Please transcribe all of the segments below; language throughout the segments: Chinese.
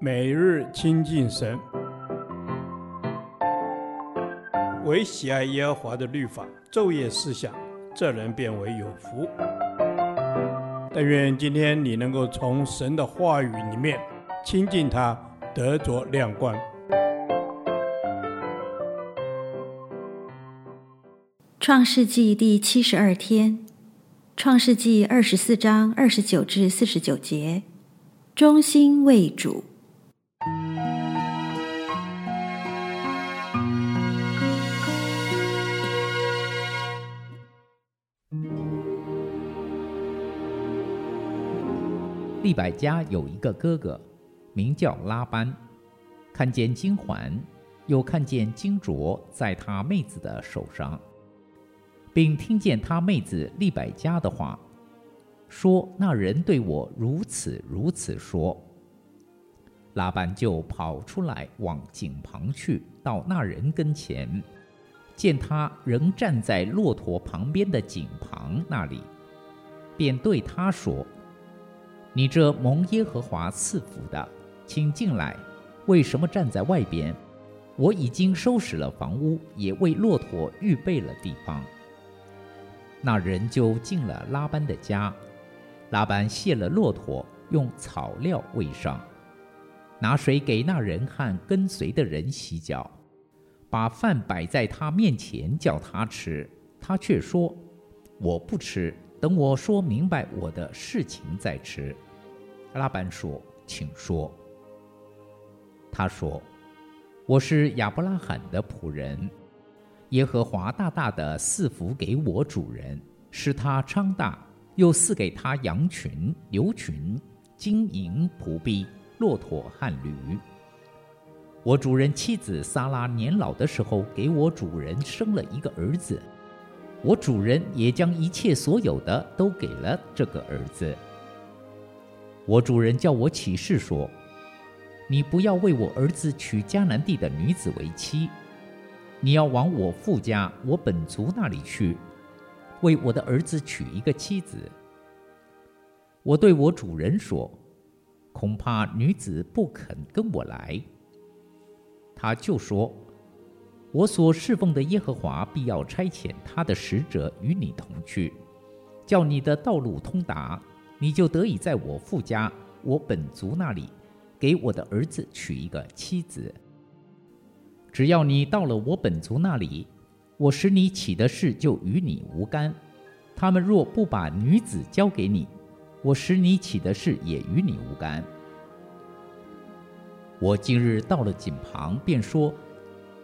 每日亲近神，唯喜爱耶和华的律法，昼夜思想，这人便为有福。但愿今天你能够从神的话语里面亲近他，得着亮光。创世纪第七十二天，创世纪二十四章二十九至四十九节，忠心为主。利百家有一个哥哥，名叫拉班，看见金环，又看见金镯在他妹子的手上。并听见他妹子利百家的话，说：“那人对我如此如此说。”拉班就跑出来往井旁去，到那人跟前，见他仍站在骆驼旁边的井旁那里，便对他说：“你这蒙耶和华赐福的，请进来。为什么站在外边？我已经收拾了房屋，也为骆驼预备了地方。”那人就进了拉班的家，拉班卸了骆驼，用草料喂上，拿水给那人和跟随的人洗脚，把饭摆在他面前叫他吃，他却说：“我不吃，等我说明白我的事情再吃。”拉班说：“请说。”他说：“我是亚伯拉罕的仆人。”耶和华大大的赐福给我主人，使他昌大，又赐给他羊群、牛群、金银、仆婢、骆驼和驴。我主人妻子萨拉年老的时候，给我主人生了一个儿子。我主人也将一切所有的都给了这个儿子。我主人叫我起誓说：“你不要为我儿子娶迦南地的女子为妻。”你要往我父家、我本族那里去，为我的儿子娶一个妻子。我对我主人说：“恐怕女子不肯跟我来。”他就说：“我所侍奉的耶和华必要差遣他的使者与你同去，叫你的道路通达，你就得以在我父家、我本族那里，给我的儿子娶一个妻子。”只要你到了我本族那里，我使你起的事就与你无干。他们若不把女子交给你，我使你起的事也与你无干。我今日到了井旁，便说：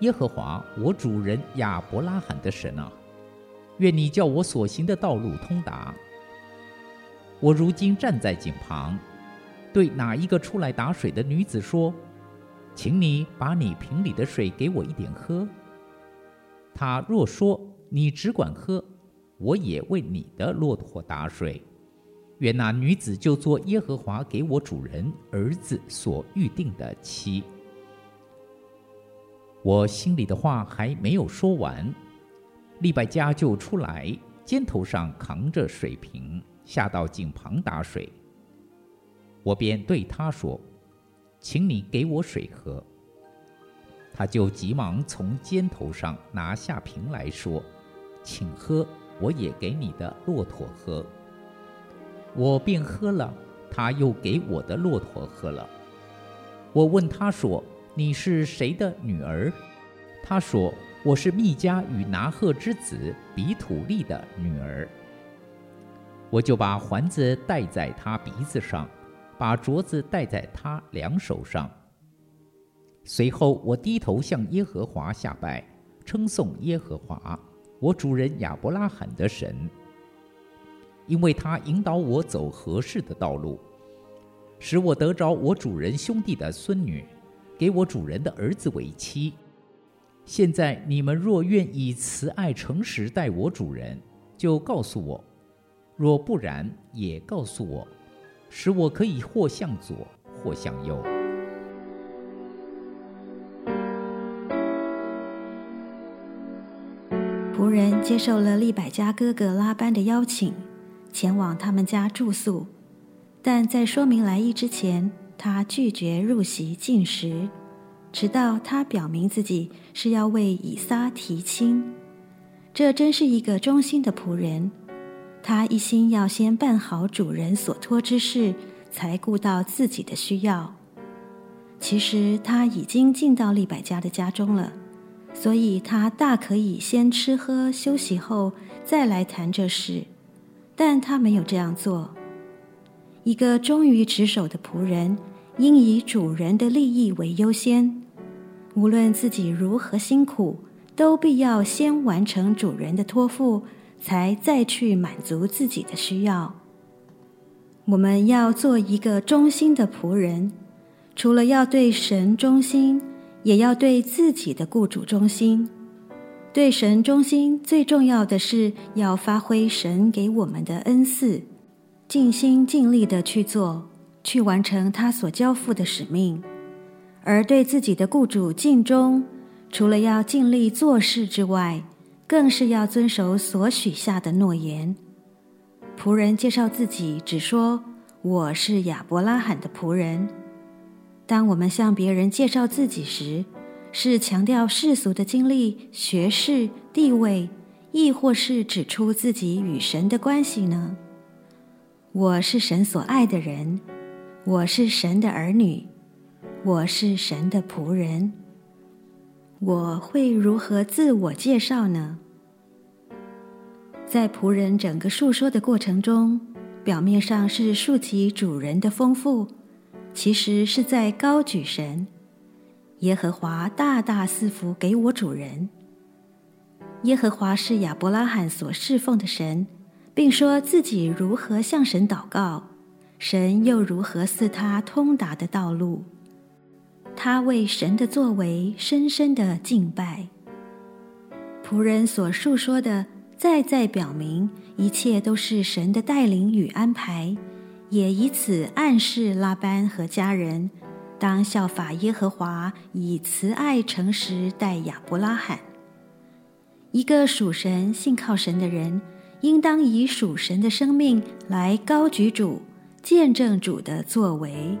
耶和华我主人亚伯拉罕的神啊，愿你叫我所行的道路通达。我如今站在井旁，对哪一个出来打水的女子说。请你把你瓶里的水给我一点喝。他若说你只管喝，我也为你的骆驼打水。愿那女子就做耶和华给我主人儿子所预定的妻。我心里的话还没有说完，利百加就出来，肩头上扛着水瓶，下到井旁打水。我便对他说。请你给我水喝。他就急忙从肩头上拿下瓶来说：“请喝，我也给你的骆驼喝。”我便喝了，他又给我的骆驼喝了。我问他说：“你是谁的女儿？”他说：“我是密加与拿鹤之子比土利的女儿。”我就把环子戴在他鼻子上。把镯子戴在他两手上。随后，我低头向耶和华下拜，称颂耶和华，我主人亚伯拉罕的神，因为他引导我走合适的道路，使我得着我主人兄弟的孙女，给我主人的儿子为妻。现在你们若愿以慈爱诚实待我主人，就告诉我；若不然，也告诉我。使我可以或向左，或向右。仆人接受了利百加哥哥拉班的邀请，前往他们家住宿。但在说明来意之前，他拒绝入席进食，直到他表明自己是要为以撒提亲。这真是一个忠心的仆人。他一心要先办好主人所托之事，才顾到自己的需要。其实他已经进到利百加的家中了，所以他大可以先吃喝休息后再来谈这事，但他没有这样做。一个忠于职守的仆人，应以主人的利益为优先，无论自己如何辛苦，都必要先完成主人的托付。才再去满足自己的需要。我们要做一个忠心的仆人，除了要对神忠心，也要对自己的雇主忠心。对神忠心，最重要的是要发挥神给我们的恩赐，尽心尽力地去做，去完成他所交付的使命。而对自己的雇主尽忠，除了要尽力做事之外，更是要遵守所许下的诺言。仆人介绍自己，只说我是亚伯拉罕的仆人。当我们向别人介绍自己时，是强调世俗的经历、学识、地位，亦或是指出自己与神的关系呢？我是神所爱的人，我是神的儿女，我是神的仆人。我会如何自我介绍呢？在仆人整个述说的过程中，表面上是述及主人的丰富，其实是在高举神。耶和华大大赐福给我主人。耶和华是亚伯拉罕所侍奉的神，并说自己如何向神祷告，神又如何赐他通达的道路。他为神的作为深深的敬拜。仆人所述说的，再再表明一切都是神的带领与安排，也以此暗示拉班和家人当效法耶和华，以慈爱诚实待亚伯拉罕。一个属神、信靠神的人，应当以属神的生命来高举主，见证主的作为。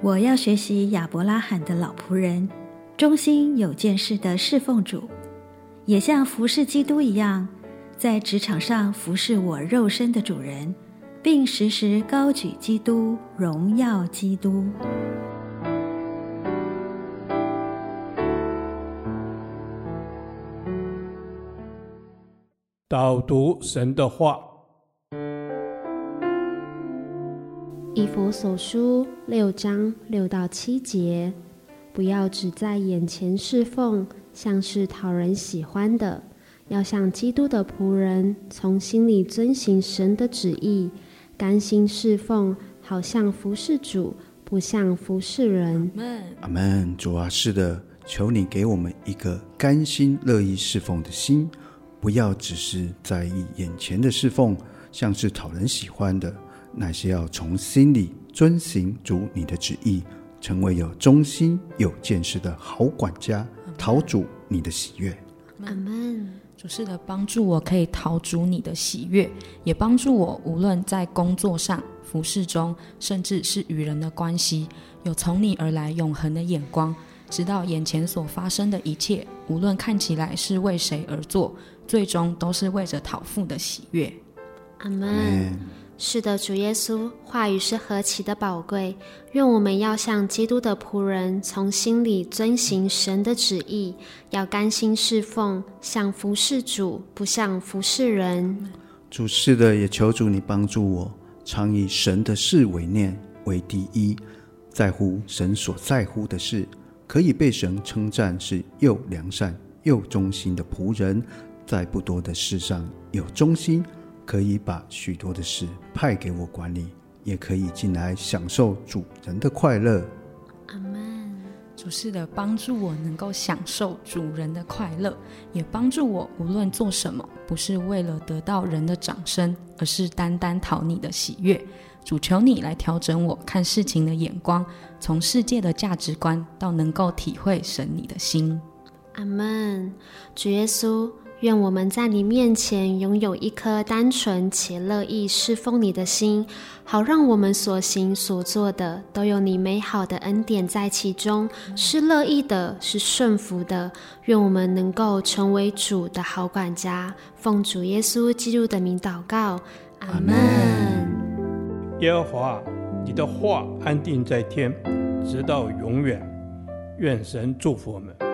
我要学习亚伯拉罕的老仆人，忠心有见识的侍奉主，也像服侍基督一样，在职场上服侍我肉身的主人，并时时高举基督，荣耀基督。导读神的话。以弗所书六章六到七节，不要只在眼前侍奉，像是讨人喜欢的，要像基督的仆人，从心里遵行神的旨意，甘心侍奉，好像服侍主，不像服侍人。阿门。主啊，是的，求你给我们一个甘心乐意侍奉的心，不要只是在意眼前的侍奉，像是讨人喜欢的。乃是要从心里遵行主你的旨意，成为有忠心、有见识的好管家，讨主你的喜悦。阿门。主是的，帮助我可以逃逐你的喜悦，也帮助我无论在工作上、服饰中，甚至是与人的关系，有从你而来永恒的眼光，直到眼前所发生的一切，无论看起来是为谁而做，最终都是为着讨父的喜悦。阿门。是的，主耶稣话语是何其的宝贵！愿我们要像基督的仆人，从心里遵行神的旨意，要甘心侍奉，像服侍主，不像服侍人。主是的，也求主你帮助我，常以神的事为念为第一，在乎神所在乎的事，可以被神称赞是又良善又忠心的仆人，在不多的事上有忠心。可以把许多的事派给我管理，也可以进来享受主人的快乐。阿门。主是的，帮助我能够享受主人的快乐，也帮助我无论做什么，不是为了得到人的掌声，而是单单讨你的喜悦。主求你来调整我看事情的眼光，从世界的价值观到能够体会神你的心。阿门。主耶稣。愿我们在你面前拥有一颗单纯且乐意侍奉你的心，好让我们所行所做的都有你美好的恩典在其中，是乐意的，是顺服的。愿我们能够成为主的好管家，奉主耶稣基督的名祷告，阿门。耶和华，你的话安定在天，直到永远。愿神祝福我们。